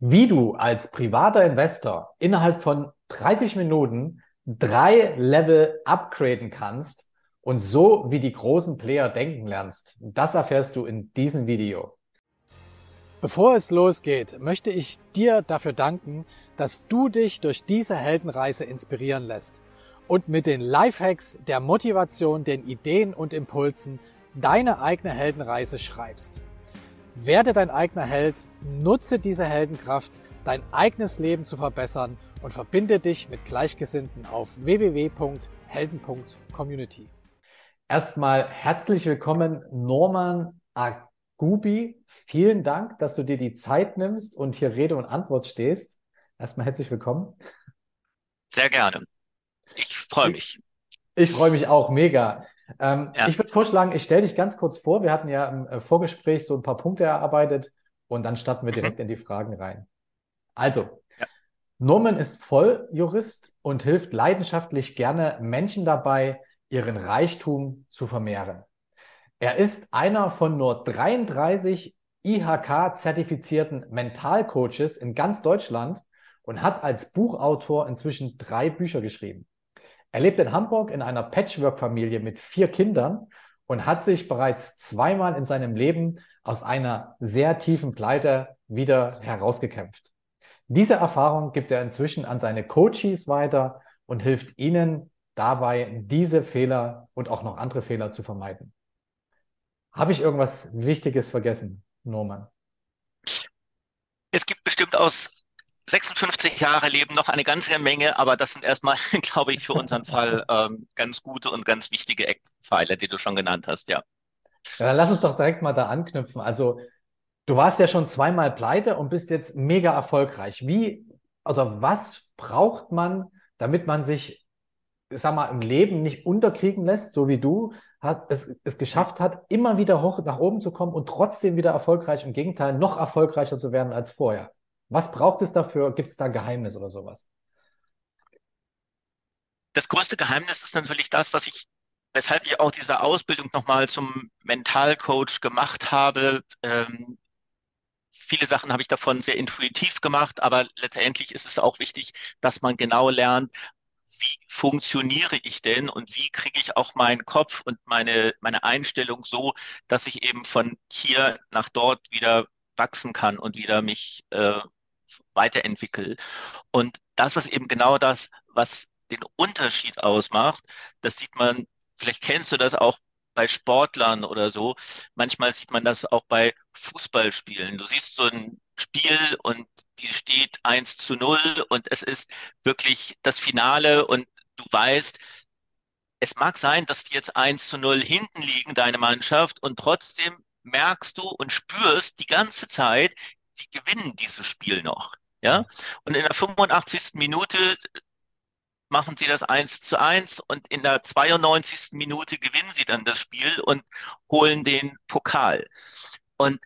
wie du als privater Investor innerhalb von 30 Minuten drei Level upgraden kannst und so wie die großen Player denken lernst. Das erfährst du in diesem Video. Bevor es losgeht, möchte ich dir dafür danken, dass du dich durch diese Heldenreise inspirieren lässt und mit den Lifehacks, der Motivation, den Ideen und Impulsen deine eigene Heldenreise schreibst. Werde dein eigener Held, nutze diese Heldenkraft, dein eigenes Leben zu verbessern und verbinde dich mit Gleichgesinnten auf www.helden.community. Erstmal herzlich willkommen, Norman Agubi. Vielen Dank, dass du dir die Zeit nimmst und hier Rede und Antwort stehst. Erstmal herzlich willkommen. Sehr gerne. Ich freue mich. Ich, ich freue mich auch, mega. Ähm, ja. Ich würde vorschlagen, ich stelle dich ganz kurz vor. Wir hatten ja im äh, Vorgespräch so ein paar Punkte erarbeitet und dann starten wir mhm. direkt mhm. in die Fragen rein. Also, ja. Norman ist Volljurist und hilft leidenschaftlich gerne Menschen dabei, ihren Reichtum zu vermehren. Er ist einer von nur 33 IHK-zertifizierten Mentalcoaches in ganz Deutschland und hat als Buchautor inzwischen drei Bücher geschrieben. Er lebt in Hamburg in einer Patchwork-Familie mit vier Kindern und hat sich bereits zweimal in seinem Leben aus einer sehr tiefen Pleite wieder herausgekämpft. Diese Erfahrung gibt er inzwischen an seine Coaches weiter und hilft ihnen dabei, diese Fehler und auch noch andere Fehler zu vermeiden. Habe ich irgendwas Wichtiges vergessen, Norman? Es gibt bestimmt aus 56 Jahre leben noch eine ganze Menge, aber das sind erstmal, glaube ich, für unseren Fall ähm, ganz gute und ganz wichtige Eckpfeiler, die du schon genannt hast, ja. ja. Dann lass uns doch direkt mal da anknüpfen. Also, du warst ja schon zweimal pleite und bist jetzt mega erfolgreich. Wie oder was braucht man, damit man sich, sag mal, im Leben nicht unterkriegen lässt, so wie du hat, es, es geschafft hat, immer wieder hoch nach oben zu kommen und trotzdem wieder erfolgreich, im Gegenteil, noch erfolgreicher zu werden als vorher? Was braucht es dafür? Gibt es da Geheimnis oder sowas? Das größte Geheimnis ist natürlich das, was ich, weshalb ich auch diese Ausbildung nochmal zum Mentalcoach gemacht habe. Ähm, viele Sachen habe ich davon sehr intuitiv gemacht, aber letztendlich ist es auch wichtig, dass man genau lernt, wie funktioniere ich denn und wie kriege ich auch meinen Kopf und meine, meine Einstellung so, dass ich eben von hier nach dort wieder wachsen kann und wieder mich äh, weiterentwickle. Und das ist eben genau das, was den Unterschied ausmacht. Das sieht man, vielleicht kennst du das auch bei Sportlern oder so. Manchmal sieht man das auch bei Fußballspielen. Du siehst so ein Spiel und die steht 1 zu 0 und es ist wirklich das Finale und du weißt, es mag sein, dass die jetzt 1 zu 0 hinten liegen, deine Mannschaft, und trotzdem merkst du und spürst die ganze Zeit, die gewinnen dieses Spiel noch. Ja? Und in der 85. Minute machen sie das 1 zu 1 und in der 92. Minute gewinnen sie dann das Spiel und holen den Pokal. Und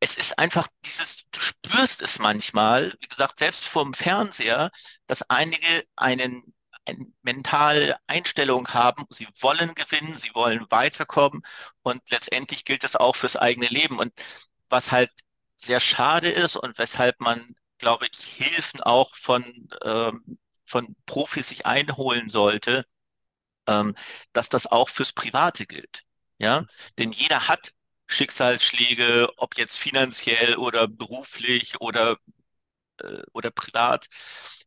es ist einfach dieses, du spürst es manchmal, wie gesagt, selbst vom Fernseher, dass einige einen, eine mentale Einstellung haben, sie wollen gewinnen, sie wollen weiterkommen und letztendlich gilt das auch fürs eigene Leben. Und was halt sehr schade ist und weshalb man glaube ich, Hilfen auch von, ähm, von Profis sich einholen sollte, ähm, dass das auch fürs Private gilt. Ja, denn jeder hat Schicksalsschläge, ob jetzt finanziell oder beruflich oder, äh, oder privat.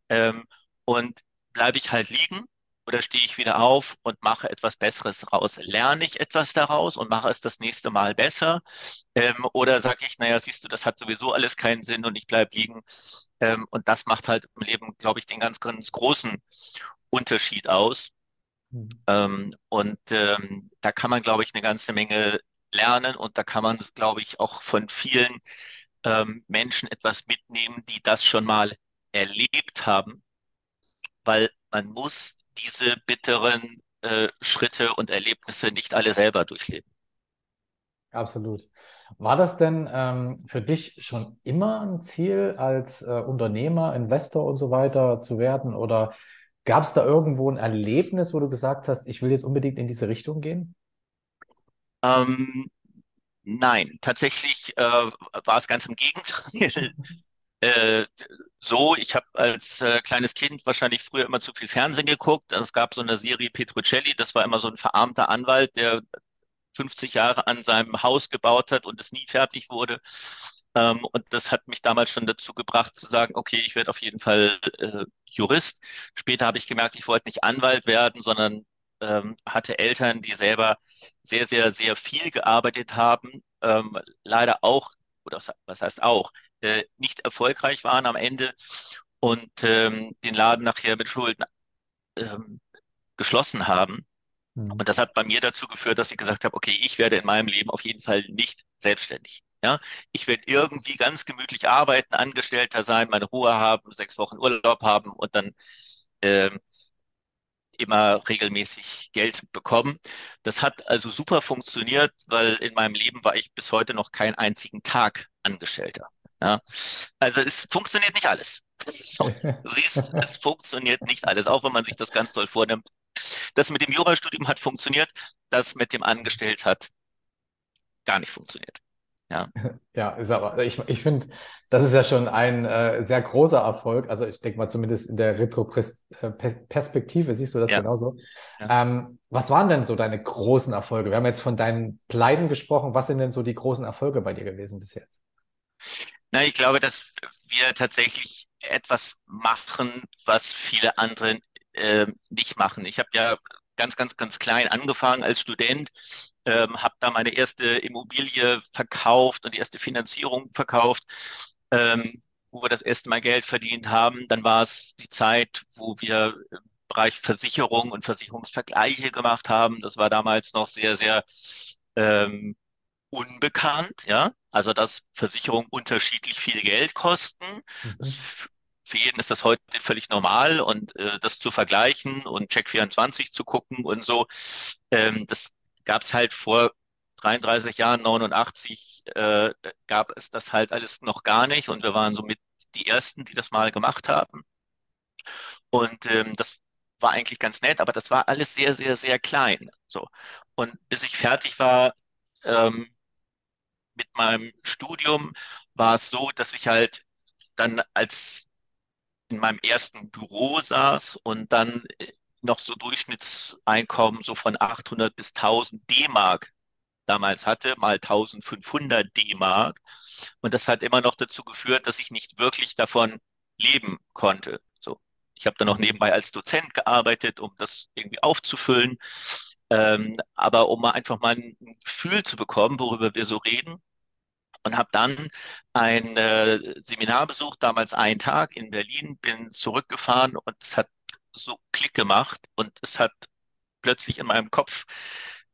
Ähm, und bleibe ich halt liegen, oder stehe ich wieder auf und mache etwas Besseres daraus? Lerne ich etwas daraus und mache es das nächste Mal besser? Ähm, oder sage ich, naja, siehst du, das hat sowieso alles keinen Sinn und ich bleibe liegen. Ähm, und das macht halt im Leben, glaube ich, den ganz, ganz großen Unterschied aus. Mhm. Ähm, und ähm, da kann man, glaube ich, eine ganze Menge lernen und da kann man, glaube ich, auch von vielen ähm, Menschen etwas mitnehmen, die das schon mal erlebt haben, weil man muss diese bitteren äh, Schritte und Erlebnisse nicht alle selber durchleben. Absolut. War das denn ähm, für dich schon immer ein Ziel, als äh, Unternehmer, Investor und so weiter zu werden? Oder gab es da irgendwo ein Erlebnis, wo du gesagt hast, ich will jetzt unbedingt in diese Richtung gehen? Ähm, nein, tatsächlich äh, war es ganz im Gegenteil. äh, so, ich habe als äh, kleines Kind wahrscheinlich früher immer zu viel Fernsehen geguckt. Es gab so eine Serie Petrocelli, das war immer so ein verarmter Anwalt, der 50 Jahre an seinem Haus gebaut hat und es nie fertig wurde. Ähm, und das hat mich damals schon dazu gebracht zu sagen, okay, ich werde auf jeden Fall äh, Jurist. Später habe ich gemerkt, ich wollte nicht Anwalt werden, sondern ähm, hatte Eltern, die selber sehr, sehr, sehr viel gearbeitet haben, ähm, leider auch, oder was heißt auch, äh, nicht erfolgreich waren am Ende und ähm, den Laden nachher mit Schulden ähm, geschlossen haben. Mhm. Und das hat bei mir dazu geführt, dass ich gesagt habe, okay, ich werde in meinem Leben auf jeden Fall nicht selbstständig. Ja, ich werde irgendwie ganz gemütlich arbeiten, Angestellter sein, meine Ruhe haben, sechs Wochen Urlaub haben und dann äh, immer regelmäßig Geld bekommen. Das hat also super funktioniert, weil in meinem Leben war ich bis heute noch keinen einzigen Tag Angestellter. Ja, also es funktioniert nicht alles. So, du siehst, es funktioniert nicht alles, auch wenn man sich das ganz toll vornimmt. Das mit dem Jurastudium hat funktioniert, das mit dem Angestellt hat gar nicht funktioniert. Ja, ja ist aber, ich, ich finde, das ist ja schon ein äh, sehr großer Erfolg. Also ich denke mal, zumindest in der Retro-Perspektive siehst du das ja. genauso. Ja. Ähm, was waren denn so deine großen Erfolge? Wir haben jetzt von deinen Pleiten gesprochen. Was sind denn so die großen Erfolge bei dir gewesen bis jetzt? Na, ich glaube, dass wir tatsächlich etwas machen, was viele andere äh, nicht machen. Ich habe ja ganz, ganz, ganz klein angefangen als Student ähm, habe da meine erste Immobilie verkauft und die erste Finanzierung verkauft, ähm, wo wir das erste Mal Geld verdient haben. Dann war es die Zeit, wo wir im Bereich Versicherung und Versicherungsvergleiche gemacht haben. Das war damals noch sehr, sehr ähm, unbekannt, ja. Also, dass Versicherungen unterschiedlich viel Geld kosten. Mhm. Für jeden ist das heute völlig normal und äh, das zu vergleichen und Check24 zu gucken und so, ähm, das gab es halt vor 33 Jahren, 89, äh, gab es das halt alles noch gar nicht und wir waren somit die Ersten, die das mal gemacht haben. Und ähm, das war eigentlich ganz nett, aber das war alles sehr, sehr, sehr klein. So. Und bis ich fertig war ähm, mit meinem Studium, war es so, dass ich halt dann als in meinem ersten Büro saß und dann äh, noch so Durchschnittseinkommen so von 800 bis 1000 D-Mark damals hatte, mal 1500 D-Mark. Und das hat immer noch dazu geführt, dass ich nicht wirklich davon leben konnte. So. Ich habe dann noch nebenbei als Dozent gearbeitet, um das irgendwie aufzufüllen. Ähm, aber um mal einfach mal ein Gefühl zu bekommen, worüber wir so reden. Und habe dann ein äh, Seminar besucht, damals einen Tag in Berlin, bin zurückgefahren und es hat so Klick gemacht und es hat plötzlich in meinem Kopf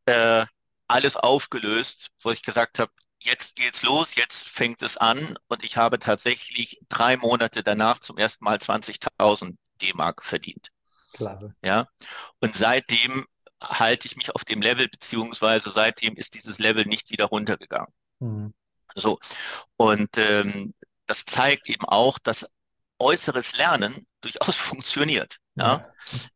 äh, alles aufgelöst, wo ich gesagt habe, jetzt geht's los, jetzt fängt es an und ich habe tatsächlich drei Monate danach zum ersten Mal 20.000 D-Mark verdient. Klasse. Ja, und seitdem halte ich mich auf dem Level, beziehungsweise seitdem ist dieses Level nicht wieder runtergegangen. Mhm. So, und ähm, das zeigt eben auch, dass äußeres Lernen durchaus funktioniert. Ja?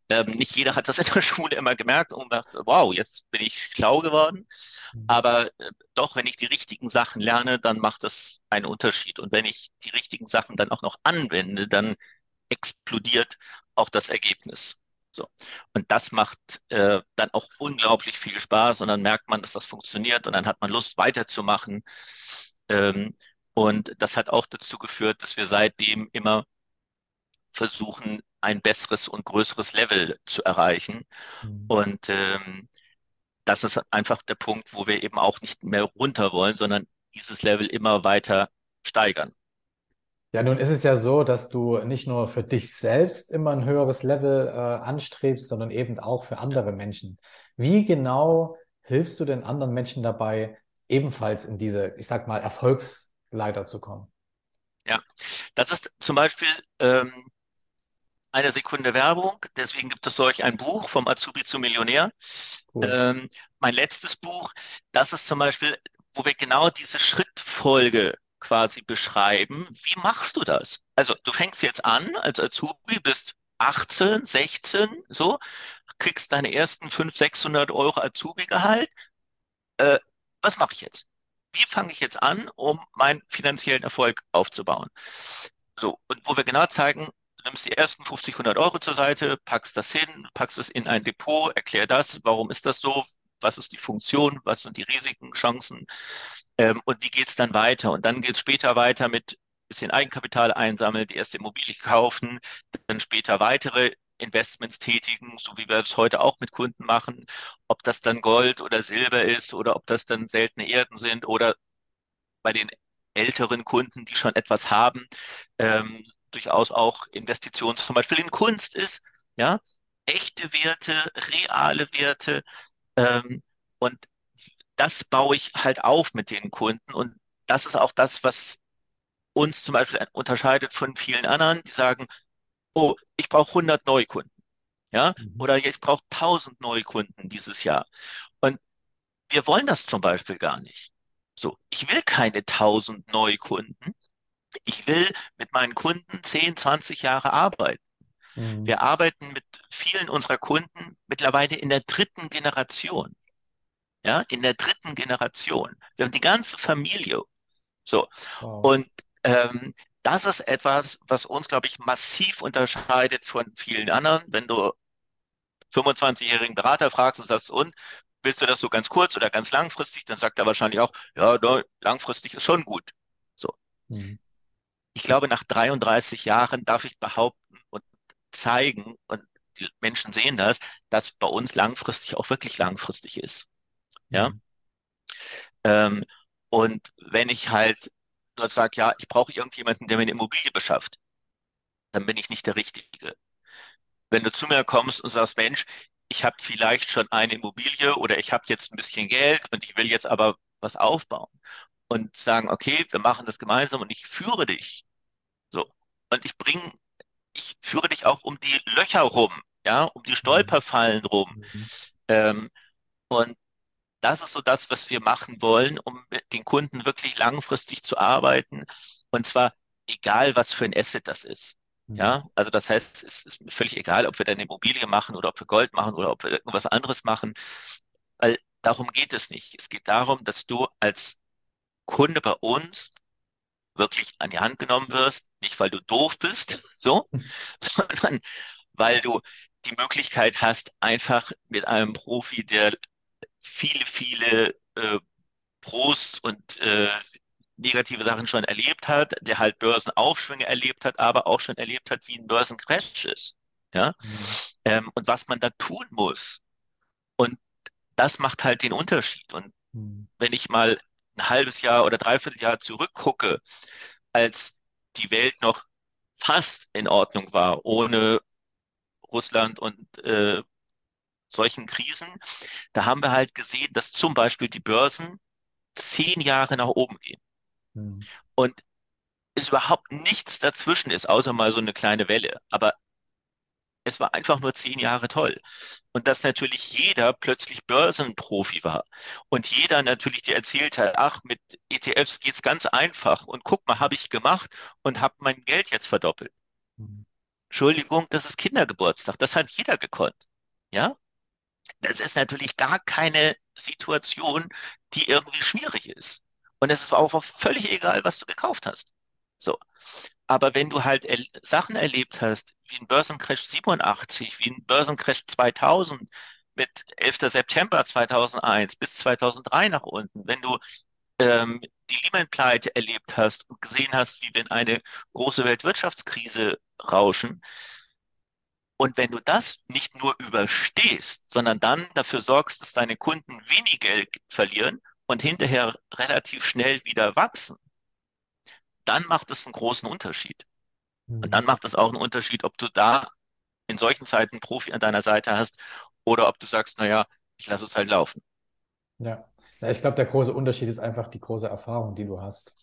Ähm, nicht jeder hat das in der Schule immer gemerkt und gedacht, wow, jetzt bin ich schlau geworden. Mhm. Aber äh, doch, wenn ich die richtigen Sachen lerne, dann macht das einen Unterschied. Und wenn ich die richtigen Sachen dann auch noch anwende, dann explodiert auch das Ergebnis. So. Und das macht äh, dann auch unglaublich viel Spaß und dann merkt man, dass das funktioniert und dann hat man Lust weiterzumachen. Ähm, und das hat auch dazu geführt, dass wir seitdem immer versuchen, ein besseres und größeres Level zu erreichen. Mhm. Und ähm, das ist einfach der Punkt, wo wir eben auch nicht mehr runter wollen, sondern dieses Level immer weiter steigern. Ja, nun ist es ja so, dass du nicht nur für dich selbst immer ein höheres Level äh, anstrebst, sondern eben auch für andere Menschen. Wie genau hilfst du den anderen Menschen dabei, ebenfalls in diese, ich sag mal, Erfolgsleiter zu kommen? Ja, das ist zum Beispiel ähm, eine Sekunde Werbung. Deswegen gibt es solch ein Buch vom Azubi zum Millionär. Cool. Ähm, mein letztes Buch, das ist zum Beispiel, wo wir genau diese Schrittfolge quasi beschreiben. Wie machst du das? Also du fängst jetzt an als Azubi, bist 18, 16, so, kriegst deine ersten 500, 600 Euro Azubi-Gehalt. Äh, was mache ich jetzt? Wie fange ich jetzt an, um meinen finanziellen Erfolg aufzubauen? wo wir genau zeigen, du nimmst die ersten 50, 100 Euro zur Seite, packst das hin, packst es in ein Depot, erklär das, warum ist das so, was ist die Funktion, was sind die Risiken, Chancen ähm, und wie geht's dann weiter? Und dann geht's später weiter mit bisschen Eigenkapital einsammeln, die erste Immobilie kaufen, dann später weitere Investments tätigen, so wie wir es heute auch mit Kunden machen, ob das dann Gold oder Silber ist oder ob das dann seltene Erden sind oder bei den älteren Kunden, die schon etwas haben, ähm, durchaus auch Investitionen zum Beispiel in Kunst ist, ja, echte Werte, reale Werte ähm, und das baue ich halt auf mit den Kunden und das ist auch das, was uns zum Beispiel unterscheidet von vielen anderen, die sagen, oh, ich brauche 100 Neukunden, ja, mhm. oder ich brauche 1000 Neukunden dieses Jahr. Und wir wollen das zum Beispiel gar nicht. So, ich will keine 1000 Neukunden. Ich will mit meinen Kunden 10, 20 Jahre arbeiten. Mhm. Wir arbeiten mit vielen unserer Kunden mittlerweile in der dritten Generation. Ja, in der dritten Generation. Wir haben die ganze Familie. So. Wow. Und ähm, das ist etwas, was uns, glaube ich, massiv unterscheidet von vielen anderen. Wenn du 25-jährigen Berater fragst und sagst, und willst du das so ganz kurz oder ganz langfristig, dann sagt er wahrscheinlich auch, ja, langfristig ist schon gut. So. Mhm. Ich glaube, nach 33 Jahren darf ich behaupten zeigen, und die Menschen sehen das, dass bei uns langfristig auch wirklich langfristig ist. Ja. Mhm. Ähm, und wenn ich halt dort sage, ja, ich brauche irgendjemanden, der mir eine Immobilie beschafft, dann bin ich nicht der Richtige. Wenn du zu mir kommst und sagst, Mensch, ich habe vielleicht schon eine Immobilie oder ich habe jetzt ein bisschen Geld und ich will jetzt aber was aufbauen und sagen, okay, wir machen das gemeinsam und ich führe dich. So. Und ich bringe, ich führe dich auch um die Löcher rum, ja, um die Stolperfallen rum. Mhm. Ähm, und das ist so das, was wir machen wollen, um mit den Kunden wirklich langfristig zu arbeiten. Und zwar egal, was für ein Asset das ist. Mhm. Ja, also das heißt, es ist völlig egal, ob wir dann Immobilie machen oder ob wir Gold machen oder ob wir irgendwas anderes machen, weil darum geht es nicht. Es geht darum, dass du als Kunde bei uns wirklich an die Hand genommen wirst, nicht weil du doof bist, so, sondern weil du die Möglichkeit hast, einfach mit einem Profi, der viele, viele äh, Pros und äh, negative Sachen schon erlebt hat, der halt Börsenaufschwünge erlebt hat, aber auch schon erlebt hat, wie ein Börsencrash ist. Ja? Mhm. Ähm, und was man da tun muss. Und das macht halt den Unterschied. Und mhm. wenn ich mal ein halbes Jahr oder dreiviertel Jahr zurückgucke, als die Welt noch fast in Ordnung war, ohne Russland und äh, solchen Krisen, da haben wir halt gesehen, dass zum Beispiel die Börsen zehn Jahre nach oben gehen. Mhm. Und es überhaupt nichts dazwischen ist, außer mal so eine kleine Welle. Aber es war einfach nur zehn Jahre toll. Und dass natürlich jeder plötzlich Börsenprofi war. Und jeder natürlich dir erzählt hat, ach, mit ETFs geht's ganz einfach. Und guck mal, habe ich gemacht und habe mein Geld jetzt verdoppelt. Mhm. Entschuldigung, das ist Kindergeburtstag. Das hat jeder gekonnt. Ja? das ist natürlich gar keine Situation, die irgendwie schwierig ist. Und es ist auch völlig egal, was du gekauft hast. So. Aber wenn du halt er Sachen erlebt hast, wie ein Börsencrash 87, wie ein Börsencrash 2000 mit 11. September 2001 bis 2003 nach unten, wenn du ähm, die Lehman-Pleite erlebt hast und gesehen hast, wie wir in eine große Weltwirtschaftskrise rauschen, und wenn du das nicht nur überstehst, sondern dann dafür sorgst, dass deine Kunden wenig Geld verlieren und hinterher relativ schnell wieder wachsen, dann macht es einen großen Unterschied. Und dann mhm. macht es auch einen Unterschied, ob du da in solchen Zeiten einen Profi an deiner Seite hast oder ob du sagst, naja, ich lasse es halt laufen. Ja, ja ich glaube, der große Unterschied ist einfach die große Erfahrung, die du hast.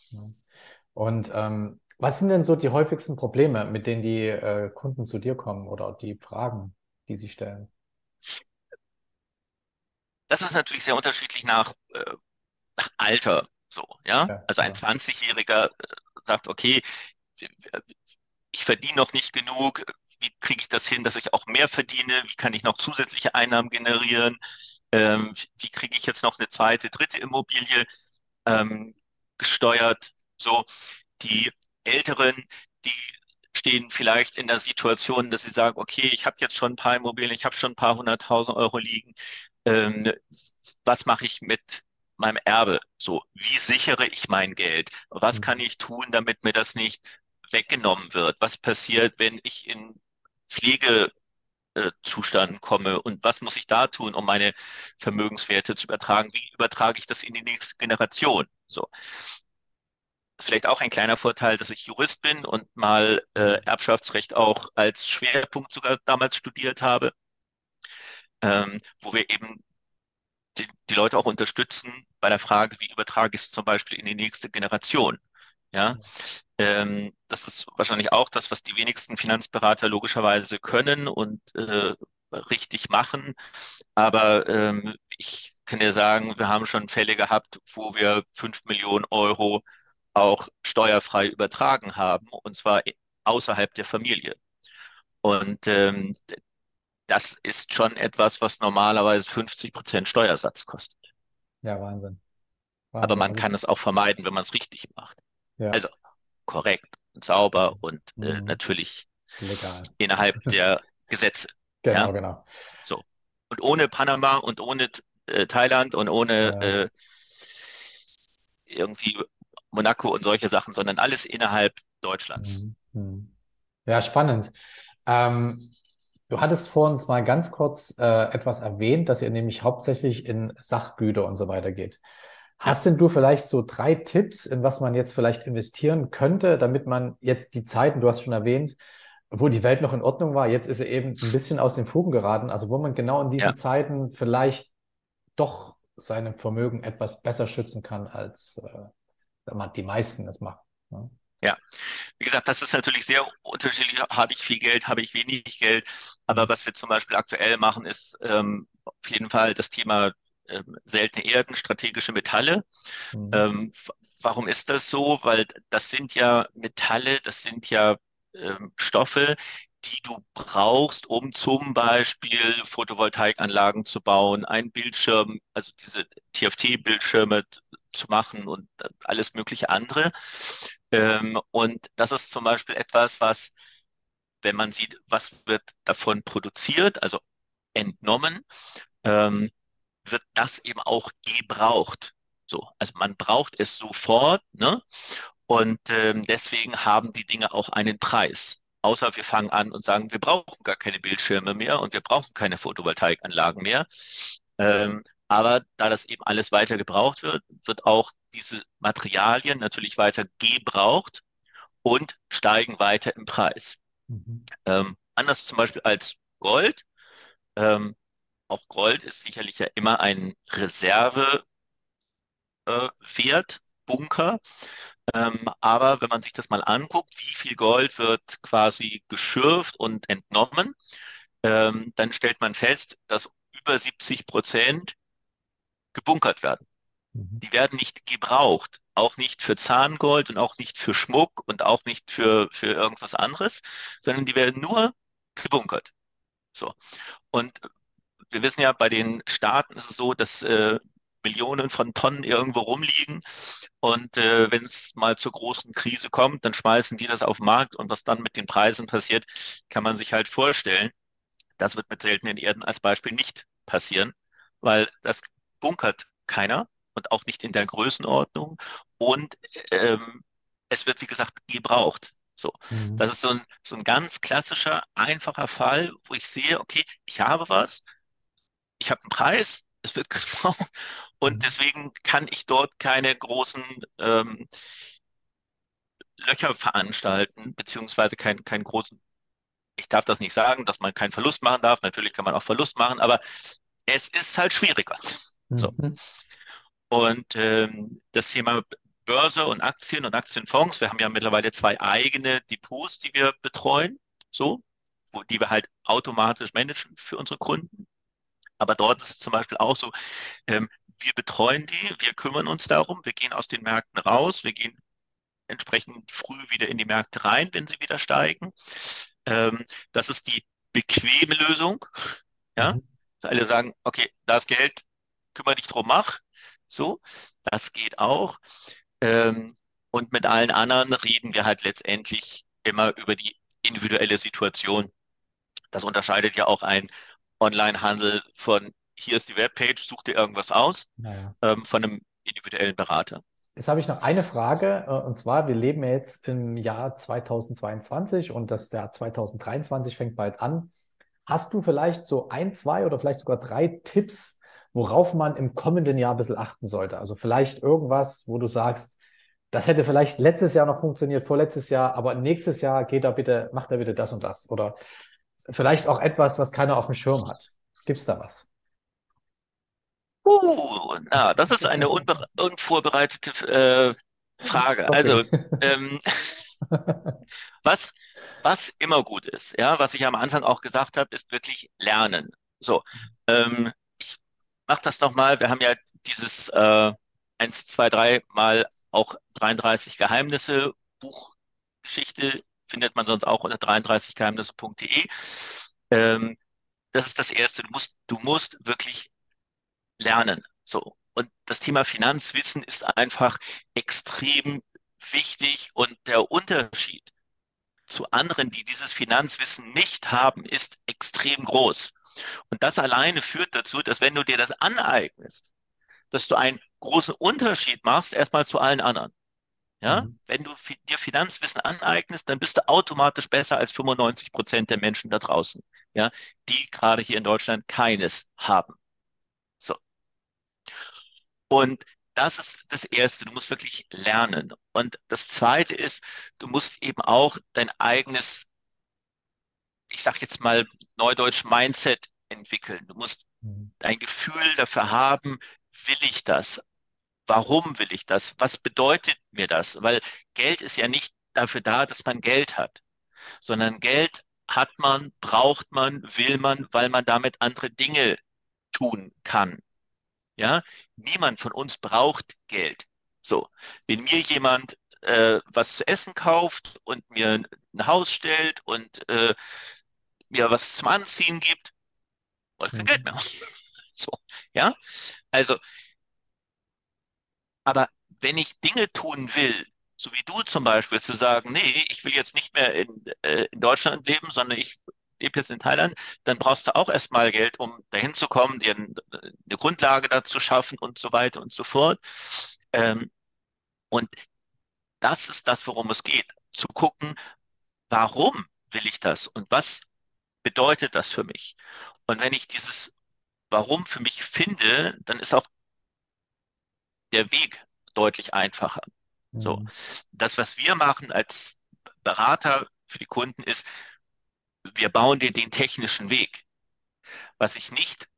Und ähm, was sind denn so die häufigsten Probleme, mit denen die äh, Kunden zu dir kommen oder die Fragen, die sie stellen? Das ist natürlich sehr unterschiedlich nach, äh, nach Alter. So, ja. ja also ein ja. 20-Jähriger äh, sagt, okay, ich verdiene noch nicht genug. Wie kriege ich das hin, dass ich auch mehr verdiene? Wie kann ich noch zusätzliche Einnahmen generieren? Ähm, wie kriege ich jetzt noch eine zweite, dritte Immobilie ähm, gesteuert? So, die Älteren, die stehen vielleicht in der Situation, dass sie sagen, okay, ich habe jetzt schon ein paar Immobilien, ich habe schon ein paar hunderttausend Euro liegen. Ähm, was mache ich mit meinem Erbe? So, wie sichere ich mein Geld? Was mhm. kann ich tun, damit mir das nicht weggenommen wird? Was passiert, wenn ich in Pflegezustand komme und was muss ich da tun, um meine Vermögenswerte zu übertragen? Wie übertrage ich das in die nächste Generation? So vielleicht auch ein kleiner Vorteil, dass ich Jurist bin und mal äh, Erbschaftsrecht auch als Schwerpunkt sogar damals studiert habe, ähm, wo wir eben die, die, Leute auch unterstützen bei der Frage, wie übertrage ich es zum Beispiel in die nächste Generation. Ja, ähm, das ist wahrscheinlich auch das, was die wenigsten Finanzberater logischerweise können und äh, richtig machen. Aber ähm, ich kann dir sagen, wir haben schon Fälle gehabt, wo wir fünf Millionen Euro auch steuerfrei übertragen haben, und zwar außerhalb der Familie. Und ähm, das ist schon etwas, was normalerweise 50 Prozent Steuersatz kostet. Ja, Wahnsinn. Wahnsinn. Aber man kann es auch vermeiden, wenn man es richtig macht. Ja. Also korrekt und sauber und äh, mhm. natürlich Legal. innerhalb der Gesetze. Genau, ja? genau. So. Und ohne Panama und ohne äh, Thailand und ohne ja. äh, irgendwie Monaco und solche Sachen, sondern alles innerhalb Deutschlands. Mhm. Mhm. Ja, spannend. Ähm, du hattest vor uns mal ganz kurz äh, etwas erwähnt, dass ihr nämlich hauptsächlich in Sachgüter und so weiter geht. Hast denn du vielleicht so drei Tipps, in was man jetzt vielleicht investieren könnte, damit man jetzt die Zeiten, du hast schon erwähnt, wo die Welt noch in Ordnung war, jetzt ist sie eben ein bisschen aus den Fugen geraten, also wo man genau in diesen ja. Zeiten vielleicht doch seinem Vermögen etwas besser schützen kann als äh, die meisten es machen. Ne? Ja, wie gesagt, das ist natürlich sehr unterschiedlich. Habe ich viel Geld, habe ich wenig Geld. Aber was wir zum Beispiel aktuell machen, ist ähm, auf jeden Fall das Thema ähm, seltene Erden, strategische Metalle. Mhm. Ähm, warum ist das so? Weil das sind ja Metalle, das sind ja ähm, Stoffe, die du brauchst, um zum Beispiel Photovoltaikanlagen zu bauen, einen Bildschirm, also diese TFT-Bildschirme zu machen und alles mögliche andere. Ähm, und das ist zum Beispiel etwas, was, wenn man sieht, was wird davon produziert, also entnommen, ähm, wird das eben auch gebraucht. So, also man braucht es sofort, ne? Und ähm, deswegen haben die Dinge auch einen Preis. Außer wir fangen an und sagen, wir brauchen gar keine Bildschirme mehr und wir brauchen keine Photovoltaikanlagen mehr. Ähm, aber da das eben alles weiter gebraucht wird, wird auch diese Materialien natürlich weiter gebraucht und steigen weiter im Preis. Mhm. Ähm, anders zum Beispiel als Gold. Ähm, auch Gold ist sicherlich ja immer ein Reservewert, äh, Bunker. Ähm, aber wenn man sich das mal anguckt, wie viel Gold wird quasi geschürft und entnommen, ähm, dann stellt man fest, dass über 70 Prozent gebunkert werden. Mhm. Die werden nicht gebraucht, auch nicht für Zahngold und auch nicht für Schmuck und auch nicht für, für irgendwas anderes, sondern die werden nur gebunkert. So. Und wir wissen ja, bei den Staaten ist es so, dass äh, Millionen von Tonnen irgendwo rumliegen. Und äh, wenn es mal zur großen Krise kommt, dann schmeißen die das auf den Markt. Und was dann mit den Preisen passiert, kann man sich halt vorstellen. Das wird mit seltenen Erden als Beispiel nicht passieren, weil das bunkert keiner und auch nicht in der Größenordnung. Und ähm, es wird, wie gesagt, gebraucht. So, mhm. das ist so ein, so ein ganz klassischer, einfacher Fall, wo ich sehe, okay, ich habe was, ich habe einen Preis, es wird gebraucht und mhm. deswegen kann ich dort keine großen ähm, Löcher veranstalten, beziehungsweise keinen keinen großen, ich darf das nicht sagen, dass man keinen Verlust machen darf. Natürlich kann man auch Verlust machen, aber es ist halt schwieriger. So. Mhm. Und ähm, das Thema Börse und Aktien und Aktienfonds, wir haben ja mittlerweile zwei eigene Depots, die wir betreuen, so, wo, die wir halt automatisch managen für unsere Kunden. Aber dort ist es zum Beispiel auch so, ähm, wir betreuen die, wir kümmern uns darum, wir gehen aus den Märkten raus, wir gehen entsprechend früh wieder in die Märkte rein, wenn sie wieder steigen. Ähm, das ist die bequeme Lösung. Ja, mhm. alle sagen, okay, das Geld, kümmere dich drum, mach. So, das geht auch. Ähm, und mit allen anderen reden wir halt letztendlich immer über die individuelle Situation. Das unterscheidet ja auch ein Online-Handel von hier ist die Webpage, such dir irgendwas aus, naja. ähm, von einem individuellen Berater. Jetzt habe ich noch eine Frage, äh, und zwar, wir leben ja jetzt im Jahr 2022 und das Jahr 2023 fängt bald an. Hast du vielleicht so ein, zwei oder vielleicht sogar drei Tipps, worauf man im kommenden Jahr ein bisschen achten sollte? Also vielleicht irgendwas, wo du sagst, das hätte vielleicht letztes Jahr noch funktioniert, vorletztes Jahr, aber nächstes Jahr geht er bitte, macht er bitte das und das. Oder vielleicht auch etwas, was keiner auf dem Schirm hat. Gibt es da was? Uh, na, das ist eine unvorbereitete äh, Frage. Also, ähm, was, was immer gut ist, ja, was ich am Anfang auch gesagt habe, ist wirklich lernen. So, ähm, ich mache das nochmal. Wir haben ja dieses äh, 1, 2, 3 mal auch 33 Geheimnisse Buchgeschichte findet man sonst auch unter 33geheimnisse.de. Ähm, das ist das Erste. Du musst, du musst wirklich lernen. So. Und das Thema Finanzwissen ist einfach extrem wichtig und der Unterschied zu anderen, die dieses Finanzwissen nicht haben, ist extrem groß. Und das alleine führt dazu, dass wenn du dir das aneignest, dass du einen großen Unterschied machst erstmal zu allen anderen. Ja, mhm. wenn du dir Finanzwissen aneignest, dann bist du automatisch besser als 95 Prozent der Menschen da draußen, ja, die gerade hier in Deutschland keines haben. So. Und das ist das Erste. Du musst wirklich lernen. Und das Zweite ist, du musst eben auch dein eigenes, ich sag jetzt mal Neudeutsch Mindset entwickeln. Du musst mhm. dein Gefühl dafür haben, will ich das? Warum will ich das? Was bedeutet mir das? Weil Geld ist ja nicht dafür da, dass man Geld hat, sondern Geld hat man, braucht man, will man, weil man damit andere Dinge tun kann. Ja, niemand von uns braucht Geld. So, wenn mir jemand äh, was zu essen kauft und mir ein Haus stellt und äh, mir was zum Anziehen gibt, brauche ich kein Geld mehr. Mhm. So, ja, also, aber wenn ich Dinge tun will, so wie du zum Beispiel, zu sagen, nee, ich will jetzt nicht mehr in, äh, in Deutschland leben, sondern ich lebe jetzt in Thailand, dann brauchst du auch erstmal Geld, um dahin zu kommen, dir eine Grundlage dazu schaffen und so weiter und so fort. Ähm, und das ist das, worum es geht. Zu gucken, warum will ich das und was bedeutet das für mich? Und wenn ich dieses Warum für mich finde, dann ist auch der Weg deutlich einfacher. Mhm. So, das, was wir machen als Berater für die Kunden, ist, wir bauen dir den technischen Weg. Was ich nicht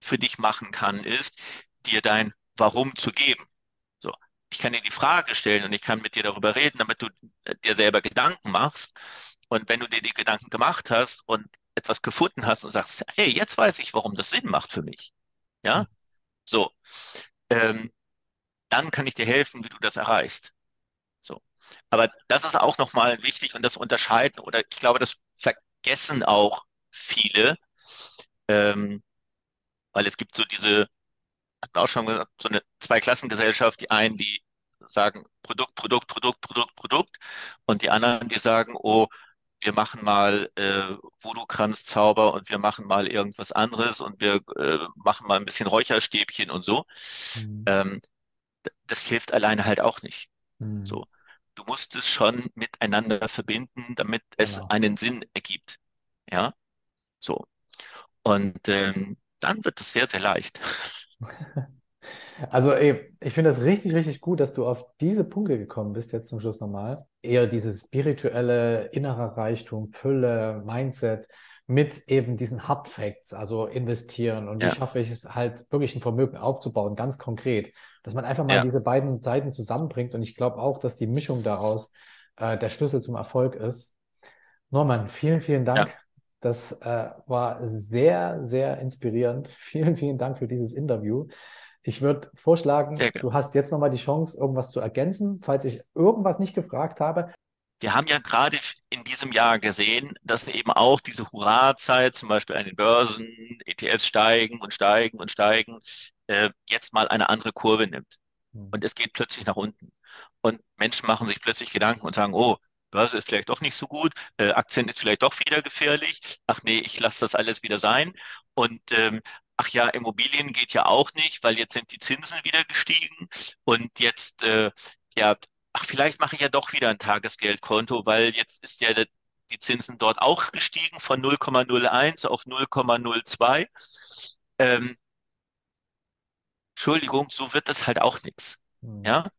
für dich machen kann, ist, dir dein Warum zu geben. So, ich kann dir die Frage stellen und ich kann mit dir darüber reden, damit du äh, dir selber Gedanken machst. Und wenn du dir die Gedanken gemacht hast und etwas gefunden hast und sagst, hey, jetzt weiß ich, warum das Sinn macht für mich. Ja, so, ähm, dann kann ich dir helfen, wie du das erreichst. So, aber das ist auch nochmal wichtig und das Unterscheiden oder ich glaube, das vergessen auch viele, ähm, weil es gibt so diese, hat man auch schon gesagt, so eine Zweiklassengesellschaft, die einen, die sagen Produkt, Produkt, Produkt, Produkt, Produkt und die anderen, die sagen, oh, wir machen mal äh, Voodoo-Kranz-Zauber und wir machen mal irgendwas anderes und wir äh, machen mal ein bisschen Räucherstäbchen und so. Mhm. Ähm, das hilft alleine halt auch nicht. Mhm. So du musst es schon miteinander verbinden, damit es genau. einen Sinn ergibt. Ja, so. Und ähm, dann wird es sehr, sehr leicht. Also ey, ich finde das richtig, richtig gut, dass du auf diese Punkte gekommen bist, jetzt zum Schluss nochmal. Eher dieses spirituelle, innerer Reichtum, Fülle, Mindset mit eben diesen Hard Facts, also investieren und ja. wie schaffe ich es halt wirklich ein Vermögen aufzubauen, ganz konkret. Dass man einfach mal ja. diese beiden Seiten zusammenbringt. Und ich glaube auch, dass die Mischung daraus äh, der Schlüssel zum Erfolg ist. Norman, vielen, vielen Dank. Ja. Das äh, war sehr, sehr inspirierend. Vielen, vielen Dank für dieses Interview. Ich würde vorschlagen, du hast jetzt nochmal die Chance, irgendwas zu ergänzen, falls ich irgendwas nicht gefragt habe. Wir haben ja gerade in diesem Jahr gesehen, dass eben auch diese Hurra-Zeit, zum Beispiel an den Börsen, ETFs steigen und steigen und steigen, äh, jetzt mal eine andere Kurve nimmt. Mhm. Und es geht plötzlich nach unten. Und Menschen machen sich plötzlich Gedanken und sagen, oh, Börse ist vielleicht doch nicht so gut, äh, Aktien ist vielleicht doch wieder gefährlich. Ach nee, ich lasse das alles wieder sein. Und ähm, ach ja, Immobilien geht ja auch nicht, weil jetzt sind die Zinsen wieder gestiegen und jetzt, äh, ja, ach, vielleicht mache ich ja doch wieder ein Tagesgeldkonto, weil jetzt ist ja die Zinsen dort auch gestiegen von 0,01 auf 0,02. Ähm, Entschuldigung, so wird das halt auch nichts. Hm. Ja?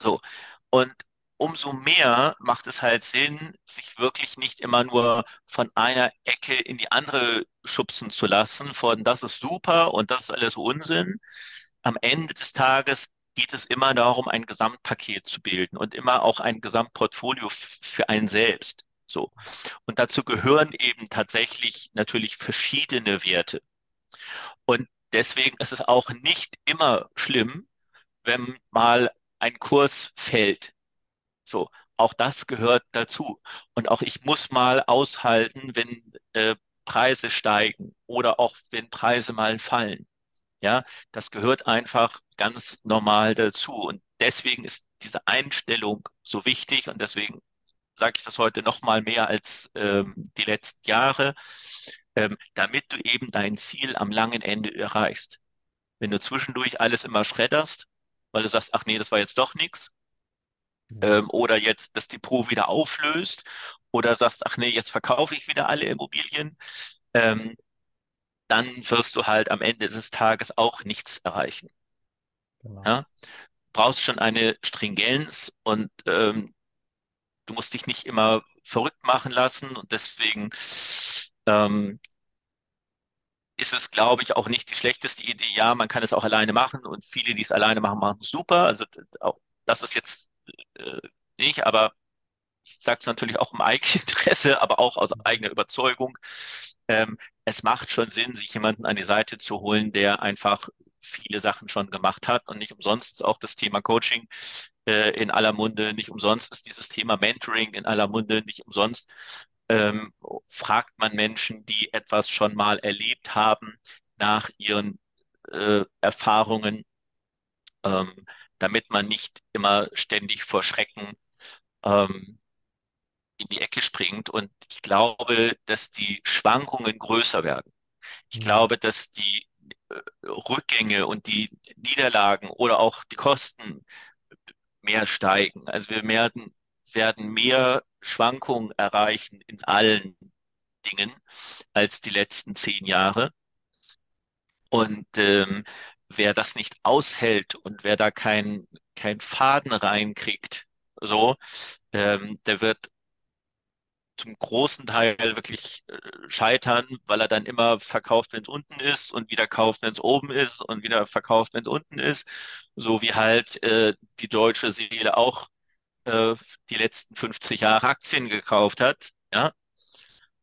So. Und umso mehr macht es halt Sinn, sich wirklich nicht immer nur von einer Ecke in die andere schubsen zu lassen, von das ist super und das ist alles Unsinn. Am Ende des Tages geht es immer darum, ein Gesamtpaket zu bilden und immer auch ein Gesamtportfolio für einen selbst. So. Und dazu gehören eben tatsächlich natürlich verschiedene Werte. Und deswegen ist es auch nicht immer schlimm, wenn mal ein Kurs fällt. So, auch das gehört dazu. Und auch ich muss mal aushalten, wenn äh, Preise steigen oder auch wenn Preise mal fallen. Ja, das gehört einfach ganz normal dazu. Und deswegen ist diese Einstellung so wichtig und deswegen sage ich das heute noch mal mehr als ähm, die letzten Jahre, ähm, damit du eben dein Ziel am langen Ende erreichst. Wenn du zwischendurch alles immer schredderst, weil du sagst, ach nee, das war jetzt doch nichts. Ähm, oder jetzt das Depot wieder auflöst, oder sagst, ach nee, jetzt verkaufe ich wieder alle Immobilien, ähm, dann wirst du halt am Ende des Tages auch nichts erreichen. Genau. Ja? brauchst schon eine Stringenz und ähm, du musst dich nicht immer verrückt machen lassen und deswegen ähm, ist es, glaube ich, auch nicht die schlechteste Idee. Ja, man kann es auch alleine machen und viele, die es alleine machen, machen super. Also auch das ist jetzt äh, nicht, aber ich sage es natürlich auch im Eigeninteresse, aber auch aus eigener Überzeugung. Ähm, es macht schon Sinn, sich jemanden an die Seite zu holen, der einfach viele Sachen schon gemacht hat und nicht umsonst auch das Thema Coaching äh, in aller Munde, nicht umsonst ist dieses Thema Mentoring in aller Munde, nicht umsonst ähm, fragt man Menschen, die etwas schon mal erlebt haben, nach ihren äh, Erfahrungen, ähm, damit man nicht immer ständig vor Schrecken ähm, in die Ecke springt. Und ich glaube, dass die Schwankungen größer werden. Ich mhm. glaube, dass die äh, Rückgänge und die Niederlagen oder auch die Kosten mehr steigen. Also wir werden, werden mehr Schwankungen erreichen in allen Dingen als die letzten zehn Jahre. Und ähm, wer das nicht aushält und wer da keinen kein Faden reinkriegt, so, ähm, der wird zum großen Teil wirklich äh, scheitern, weil er dann immer verkauft, wenn es unten ist und wieder kauft, wenn es oben ist und wieder verkauft, wenn es unten ist. So wie halt äh, die deutsche Seele auch äh, die letzten 50 Jahre Aktien gekauft hat. Ja?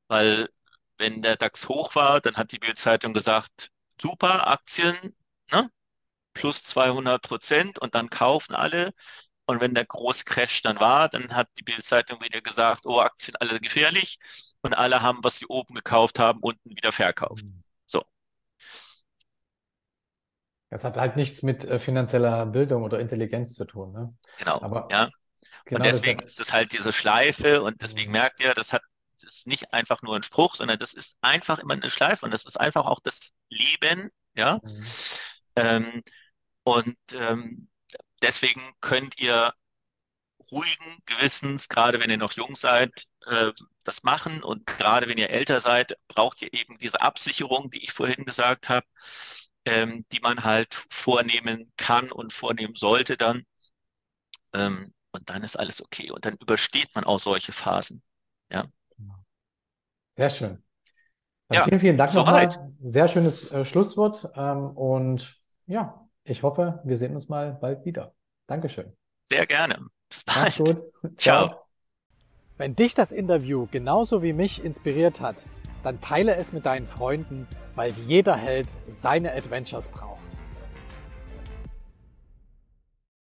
Weil wenn der DAX hoch war, dann hat die Bildzeitung gesagt, super, Aktien, ne? plus 200 Prozent und dann kaufen alle. Und wenn der große Crash dann war, dann hat die Bildzeitung wieder gesagt, oh, Aktien alle gefährlich. Und alle haben, was sie oben gekauft haben, unten wieder verkauft. Mhm. So. Das hat halt nichts mit äh, finanzieller Bildung oder Intelligenz zu tun. Ne? Genau. Aber ja. Genau und deswegen ist es halt diese Schleife und deswegen mhm. merkt ihr, das hat das ist nicht einfach nur ein Spruch, sondern das ist einfach immer eine Schleife und das ist einfach auch das Leben, ja. Mhm. Ähm, und ähm, deswegen könnt ihr ruhigen Gewissens, gerade wenn ihr noch jung seid, äh, das machen. Und gerade wenn ihr älter seid, braucht ihr eben diese Absicherung, die ich vorhin gesagt habe, ähm, die man halt vornehmen kann und vornehmen sollte dann. Ähm, und dann ist alles okay. Und dann übersteht man auch solche Phasen. Ja. Sehr schön. Ja, vielen, vielen Dank nochmal. Sehr schönes äh, Schlusswort. Ähm, und ja, ich hoffe, wir sehen uns mal bald wieder. Dankeschön. Sehr gerne. Bis bald. Mach's gut. Ciao. Ciao. Wenn dich das Interview genauso wie mich inspiriert hat, dann teile es mit deinen Freunden, weil jeder Held seine Adventures braucht.